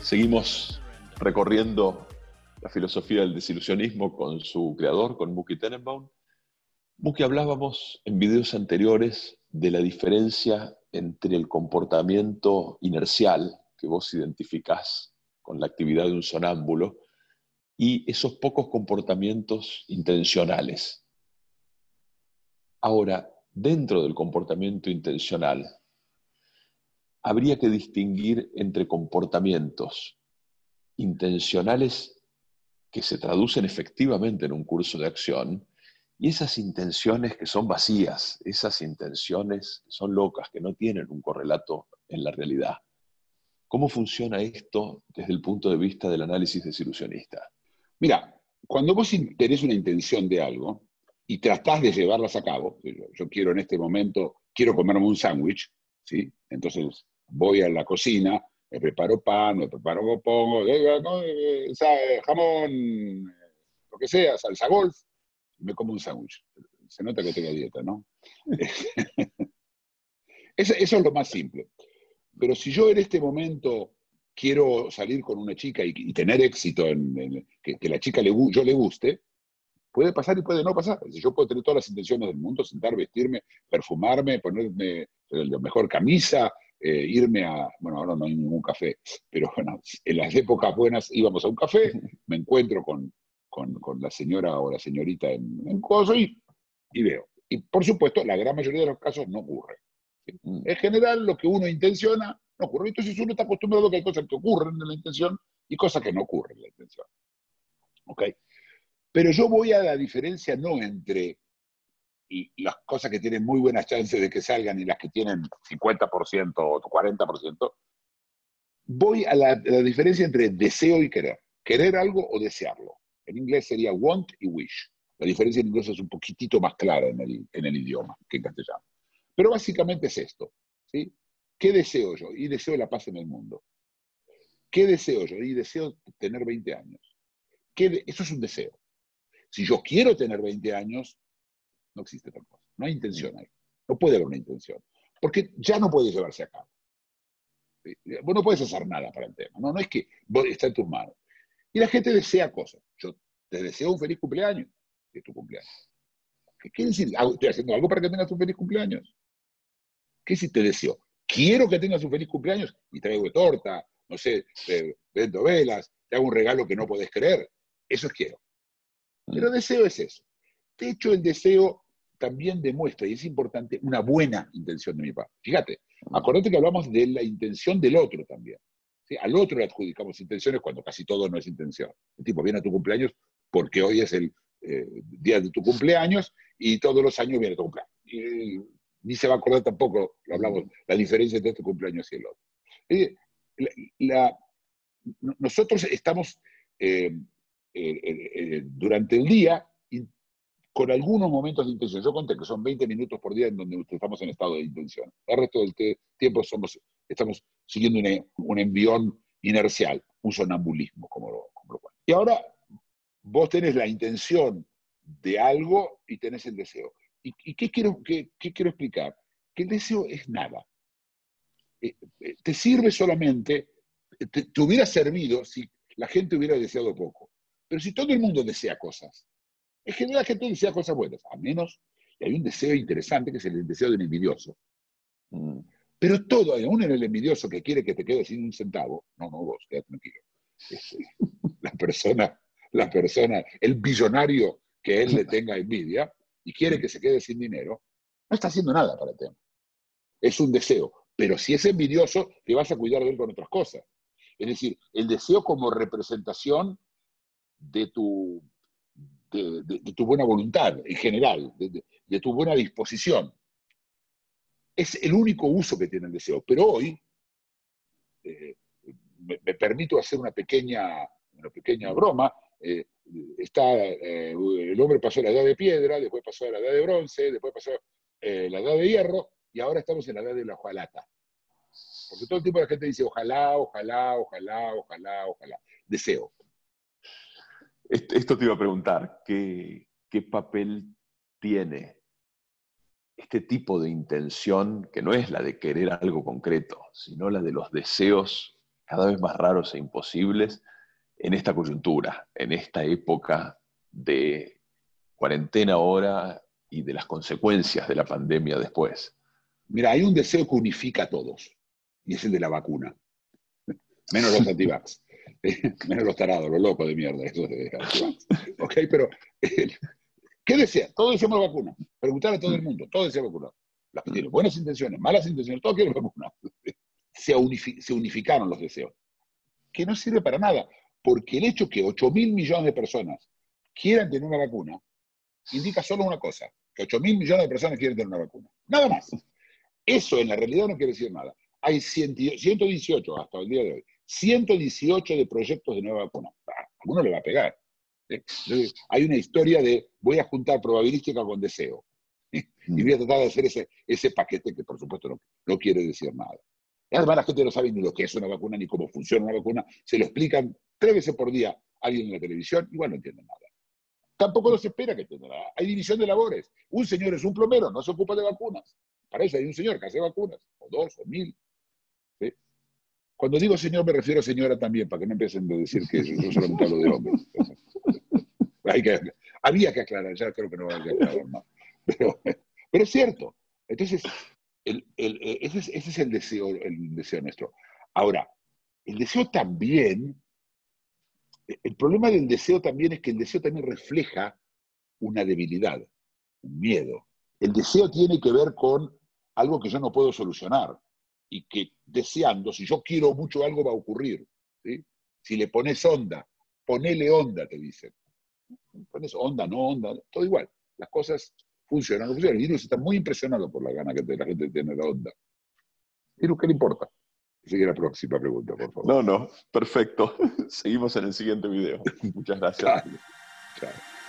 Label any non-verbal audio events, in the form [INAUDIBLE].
Seguimos recorriendo la filosofía del desilusionismo con su creador, con Muki Tenenbaum. Muki, hablábamos en videos anteriores de la diferencia entre el comportamiento inercial que vos identificás con la actividad de un sonámbulo y esos pocos comportamientos intencionales. Ahora, dentro del comportamiento intencional, habría que distinguir entre comportamientos intencionales que se traducen efectivamente en un curso de acción y esas intenciones que son vacías, esas intenciones que son locas, que no tienen un correlato en la realidad. ¿Cómo funciona esto desde el punto de vista del análisis desilusionista? Mira, cuando vos tenés una intención de algo y tratás de llevarlas a cabo, yo, quiero en este momento, quiero comerme un sándwich, ¿sí? Entonces voy a la cocina, me preparo pan, me preparo pongo, eh, eh, jamón, lo que sea, salsa golf, me como un sándwich. Se nota que tengo dieta, ¿no? [LAUGHS] eso, eso, es lo más simple. Pero si yo en este momento quiero salir con una chica y, tener éxito en, que, la chica le, yo le guste, puede pasar y puede no pasar. Yo puedo tener todas las intenciones del mundo, sentar, vestirme, perfumarme, ponerme la mejor camisa, eh, irme a, bueno, ahora no hay ningún café, pero bueno, en las épocas buenas íbamos a un café, me encuentro con, con, con la señora o la señorita en, en coso y, y, veo. Y por supuesto, la gran mayoría de los casos no ocurre. ¿sí? En general, lo que uno intenciona no ocurre. Entonces uno está acostumbrado a que hay cosas que ocurren en la intención y cosas que no ocurren en la intención. ¿Ok? Pero yo voy a la diferencia no entre las cosas que tienen muy buenas chances de que salgan y las que tienen 50% o 40%, voy a la, la, diferencia entre deseo y querer. Querer algo o desearlo. En inglés sería want y wish. La diferencia en inglés es un poquitito más clara en el, idioma que en castellano. Pero básicamente es esto. ¿sí? ¿Qué deseo yo? Y deseo la paz en el mundo. ¿Qué deseo yo? Y deseo tener 20 años. ¿Qué Eso es un deseo. Si yo quiero tener 20 años, no existe tal cosa. No hay intención ahí. No puede haber una intención. Porque ya no puede llevarse a cabo. Vos no puedes hacer nada para el tema. No, no es que está en tus manos. Y la gente desea cosas. Yo te deseo un feliz cumpleaños. Es tu cumpleaños. ¿Qué quiere decir? Estoy haciendo algo para que tengas un feliz cumpleaños. ¿Qué si te deseo? Quiero que tengas un feliz cumpleaños y traigo torta, no sé, te vendo velas, te hago un regalo que no podés creer. Eso es quiero. Pero deseo es eso. De hecho, el deseo también demuestra, y es importante, una buena intención de mi parte. Fíjate, acordate que hablamos de la intención del otro también. Al otro le adjudicamos intenciones cuando casi todo no es intención. El tipo viene a tu cumpleaños porque hoy es el eh, día de tu cumpleaños y todos los años viene tu cumpleaños. Y, ni se va a acordar tampoco, lo hablamos, la diferencia entre este cumpleaños y el otro. Eh, la, la, nosotros estamos eh, eh, durante el día con algunos momentos de intención. Yo conté que son 20 minutos por día en donde estamos en estado de intención. El resto del tiempo somos, estamos siguiendo un, un envión inercial, un sonambulismo, como lo, como lo Y ahora vos tenés la intención de algo y tenés el deseo. ¿Y, y qué, quiero, qué, qué, quiero explicar? Que el deseo es nada. Eh, eh, te sirve solamente, te, te hubiera servido si la gente hubiera deseado poco. Pero si todo el mundo desea cosas, en general la gente desea cosas buenas, a menos que hay un deseo interesante que es el deseo del envidioso. Mm. Pero todo, aún en el envidioso que quiere que te quedes sin un centavo, no, no, vos, quédate tranquilo. Este, [LAUGHS] la persona, la persona, el billonario que él le tenga envidia y quiere que se quede sin dinero, no está haciendo nada para el tema. Es un deseo. Pero si es envidioso, te vas a cuidar de él con otras cosas. Es decir, el deseo como representación de tu, de, tu buena voluntad en general, de, tu buena disposición. Es el único uso que tiene el deseo. Pero hoy eh, me, permito hacer una pequeña, una pequeña broma. Eh, está, eh, el hombre pasó la edad de piedra, después pasó a la edad de bronce, después pasó la edad de hierro, y ahora estamos en la edad de la hojalata. Porque todo el tiempo la gente dice, ojalá, ojalá, ojalá, ojalá, ojalá. Deseo. Esto te iba a preguntar, ¿qué, qué papel tiene este tipo de intención, que no es la de querer algo concreto, sino la de los deseos cada vez más raros e imposibles en esta coyuntura, en esta época de cuarentena ahora y de las consecuencias de la pandemia después? Mira, hay un deseo que unifica a todos, y es el de la vacuna. [LAUGHS] Menos los antivax. [LAUGHS] Menos los tarados, los locos de mierda, esos de antivax. Ok, pero ¿qué desea? Todos deseamos vacuna. Preguntar a todo el mundo, todos desean vacuna. Las que tienen buenas intenciones, malas intenciones, todos quieren vacuna. [LAUGHS] Se, unificaron los deseos. Que no sirve para nada, porque el hecho que 8 mil millones de personas quieran tener una vacuna indica solo una cosa, que 8 mil millones de personas quieren tener una vacuna. Nada más. Eso en la realidad no quiere decir nada. Hay 118 hasta el día de hoy, 118 de proyectos de nueva vacuna. A uno le va a pegar. hay una historia de voy a juntar probabilística con deseo. [LAUGHS] Y voy a tratar de hacer ese, ese paquete que por supuesto no, no quiere decir nada. Además la gente no sabe ni lo que es una vacuna ni cómo funciona una vacuna. Se lo explican tres veces por día a alguien en la televisión, igual no entienden nada. Tampoco se espera que entiendan nada. Hay división de labores. Un señor es un plomero, no se ocupa de vacunas. Para eso hay un señor que hace vacunas, o dos, o mil. Cuando digo señor me refiero a señora también, para que no empiecen a decir que yo solamente hablo de hombres. [LAUGHS] había que aclarar, ya creo que no va a aclarar más. [LAUGHS] Pero, pero es cierto. Entonces, ese, es, ese, es, el deseo, el deseo nuestro. Ahora, el deseo también, el problema del deseo también es que el deseo también refleja una debilidad, un miedo. El deseo tiene que ver con algo que yo no puedo solucionar y que deseando, si yo quiero mucho algo va a ocurrir. Si le pones onda, ponele onda, te dicen. Pones onda, no onda, todo igual. Las cosas funcionan, no funcionan. El virus está muy impresionado por la gana que la gente tiene la onda. ¿Virus qué le importa? Sigue la próxima pregunta, por favor. No, no, perfecto. [LAUGHS] Seguimos en el siguiente video. Muchas gracias. Chao.